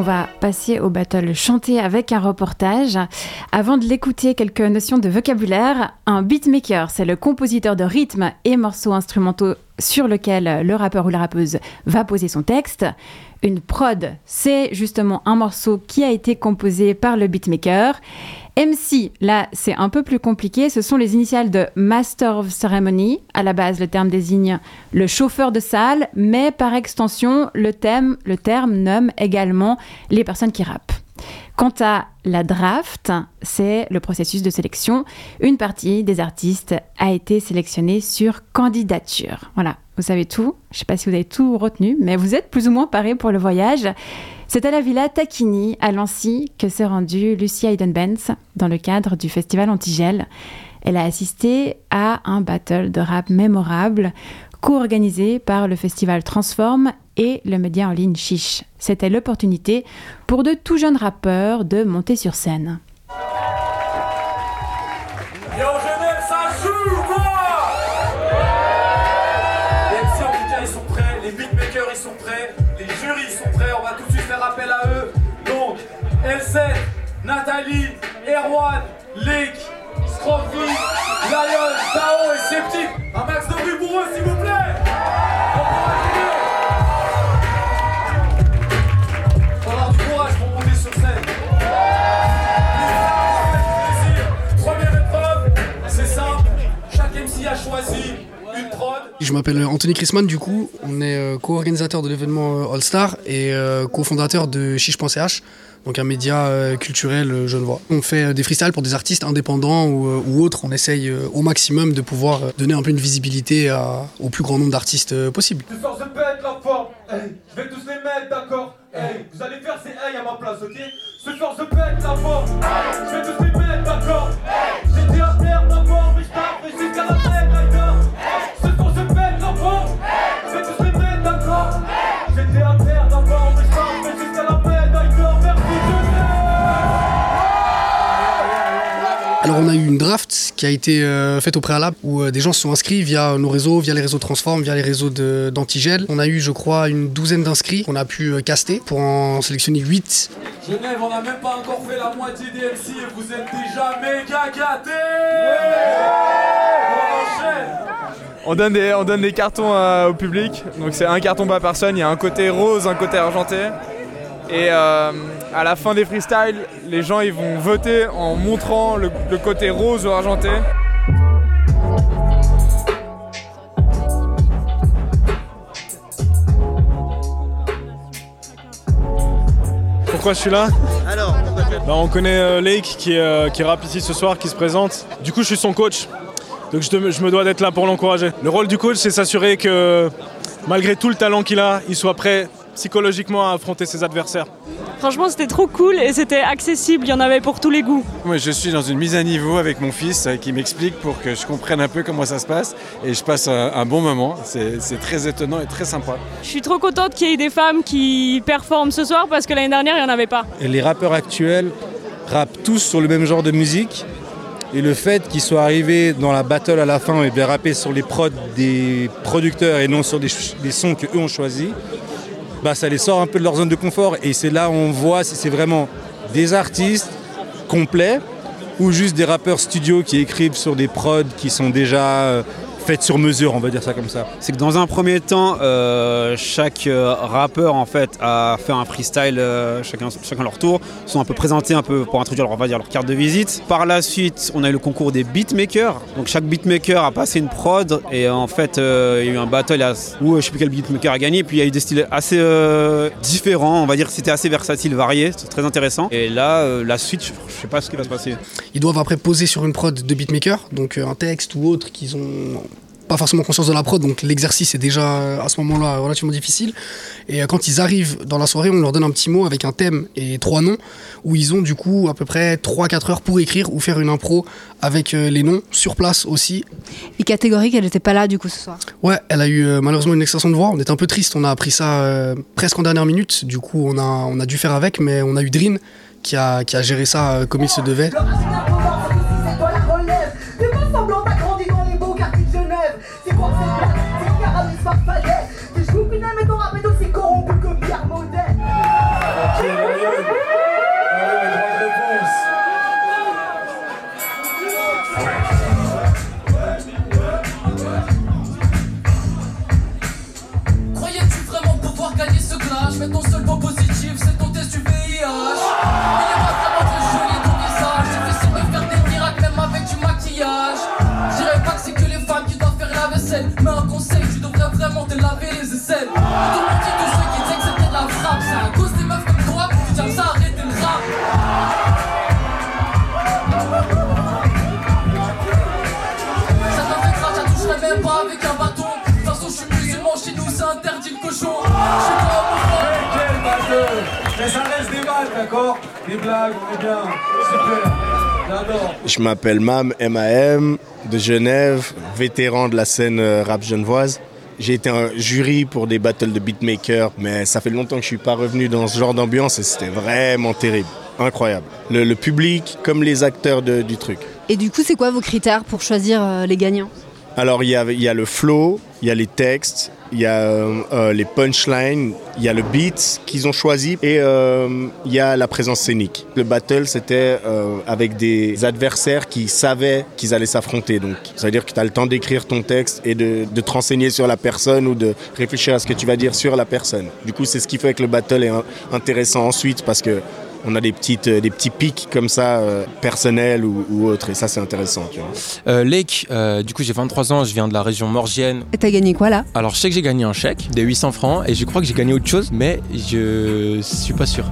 on va passer au battle chanté avec un reportage. Avant de l'écouter, quelques notions de vocabulaire. Un beatmaker, c'est le compositeur de rythmes et morceaux instrumentaux sur lequel le rappeur ou la rappeuse va poser son texte. Une prod, c'est justement un morceau qui a été composé par le beatmaker. MC, là, c'est un peu plus compliqué. Ce sont les initiales de Master of Ceremony. À la base, le terme désigne le chauffeur de salle, mais par extension, le, thème, le terme nomme également les personnes qui rappent. Quant à la draft, c'est le processus de sélection. Une partie des artistes a été sélectionnée sur candidature. Voilà, vous savez tout. Je ne sais pas si vous avez tout retenu, mais vous êtes plus ou moins paré pour le voyage. C'est à la Villa Tacchini, à Lancy, que s'est rendue Lucia Hayden-Benz dans le cadre du festival Antigel. Elle a assisté à un battle de rap mémorable co-organisé par le festival Transform et le média en ligne Chiche. C'était l'opportunité pour de tout jeunes rappeurs de monter sur scène. Ça joue ou quoi Les MC en tout ils sont prêts, les beatmakers ils sont prêts, les jurys ils sont prêts, on va tout de suite faire appel à eux. Donc, L7, Nathalie, Erwan, Lake, Scroffy, Lion, Tao et Septic. Un max de bruit pour eux s'il vous plaît m'appelle Anthony Chrisman, du coup, on est euh, co-organisateur de l'événement euh, All Star et euh, cofondateur de chiche.ch, donc un média culturel genevois. On fait des freestyles pour des artistes indépendants ou, ou autres. On essaye au maximum de pouvoir donner un peu une visibilité à- au plus grand nombre d'artistes possible. Tu forces de pète la forme, hey, je vais tous les mettre d'accord, hey, vous allez faire ces hey à ma place, ok? Ce force de pète la forme, hey, je vais tous les mettre d'accord, hey, j'étais à terre d'abord, mais je jusqu'à la tête, Alors on a eu une draft qui a été euh, faite au préalable où euh, des gens se sont inscrits via nos réseaux, via les réseaux Transform, via les réseaux de- d'Antigel. On a eu je crois une douzaine d'inscrits qu'on a pu euh, caster pour en sélectionner 8 Genève, on n'a même pas encore fait la moitié des MC et vous êtes déjà méga gâtés. On enchaîne. On donne des, on donne des cartons au public, donc c'est un carton par personne, il y a un côté rose, un côté argenté. Et euh, à la fin des freestyles, les gens ils vont voter en montrant le, le côté rose ou argenté. Pourquoi je suis là Alors, Bah, On connaît euh, Lake qui, euh, qui rappe ici ce soir, qui se présente. Du coup, je suis son coach. Donc je, te- je me dois d'être là pour l'encourager. Le rôle du coach, c'est s'assurer que malgré tout le talent qu'il a, il soit prêt psychologiquement à affronter ses adversaires. Franchement, c'était trop cool et c'était accessible. Il y en avait pour tous les goûts. Moi, je suis dans une mise à niveau avec mon fils euh, qui m'explique pour que je comprenne un peu comment ça se passe. Et je passe un, un bon moment. C'est très étonnant et très sympa. Je suis trop contente qu'il y ait des femmes qui performent ce soir parce que l'année dernière, il n'y en avait pas. Et les rappeurs actuels rappent tous sur le même genre de musique. Et le fait qu'ils soient arrivés dans la battle à la fin et bien rapper sur les prods des producteurs et non sur des, des sons qu'eux ont choisis, bah ça les sort un peu de leur zone de confort. Et c'est là où on voit si c'est vraiment des artistes complets ou juste des rappeurs studio qui écrivent sur des prods qui sont déjà faites sur mesure, on va dire ça comme ça. C'est que dans un premier temps, euh, chaque euh, rappeur en fait a fait un freestyle, euh, chacun, chacun leur tour, sont un peu présentés un peu pour introduire leur, on va dire, leur carte de visite. Par la suite, on a eu le concours des beatmakers. Donc chaque beatmaker a passé une prod et en fait euh, il y a eu un battle à- où je sais plus quel beatmaker a gagné. Puis il y a eu des styles assez euh, différents, on va dire que c'était assez versatile, varié, c'est très intéressant. Et là, euh, la suite, je, je sais pas ce qui va se passer. Ils doivent après poser sur une prod de beatmaker, donc euh, un texte ou autre qu'ils ont pas forcément conscience de la prod, donc l'exercice est déjà euh, à ce moment-là relativement difficile. Et euh, quand ils arrivent dans la soirée, on leur donne un petit mot avec un thème et trois noms, où ils ont du coup à peu près 3-4 heures pour écrire ou faire une impro avec euh, les noms sur place aussi. Et catégorique, elle n'était pas là du coup ce soir? Ouais, elle a eu malheureusement une extension de voix. On était un peu triste. On a appris ça euh, presque en dernière minute. Du coup, on a, on a dû faire avec, mais on a eu Drin qui a, qui a géré ça euh, comme il se devait. Mais un conseil, tu devrais vraiment te laver les aisselles. Le monde dit tous ceux qui disaient que c'était de la frappe. C'est à cause des meufs comme toi que tu tiens ça, arrêtez le rap. Ça grave, ça toucherait même pas avec un bâton. De toute façon, je suis musulman, chez nous c'est interdit le cochon. Je suis pas homophobe. Quel batteur Mais ça reste des balles, d'accord? Des blagues, on est bien. Super. Je m'appelle Mam, MAM, de Genève, vétéran de la scène euh, rap genevoise. J'ai été un jury pour des battles de beatmakers, mais ça fait longtemps que je suis pas revenu dans ce genre d'ambiance et c'était vraiment terrible. Incroyable. Le, public comme les acteurs du truc. Et du coup, c'est quoi vos critères pour choisir euh, les gagnants? Alors il y a, le flow, il y a les textes, il y a euh, euh, les punchlines, il y a le beat qu'ils ont choisi et euh, il y a la présence scénique. Le battle c'était avec des adversaires qui savaient qu'ils allaient s'affronter. Donc ça veut dire que tu as le temps d'écrire ton texte et de, de te renseigner sur la personne ou de réfléchir à ce que tu vas dire sur la personne. Du coup c'est ce qui fait que le battle est intéressant ensuite parce que on a des, petites, euh, des petits pics comme ça, euh, personnels ou, ou autres, et ça c'est intéressant. Tu vois. Euh, Lake, euh, du coup j'ai 23 ans, je viens de la région Morgienne. Et t'as gagné quoi là? Alors je sais que j'ai gagné un chèque de 800 francs et je crois que j'ai gagné autre chose, mais je suis pas sûr.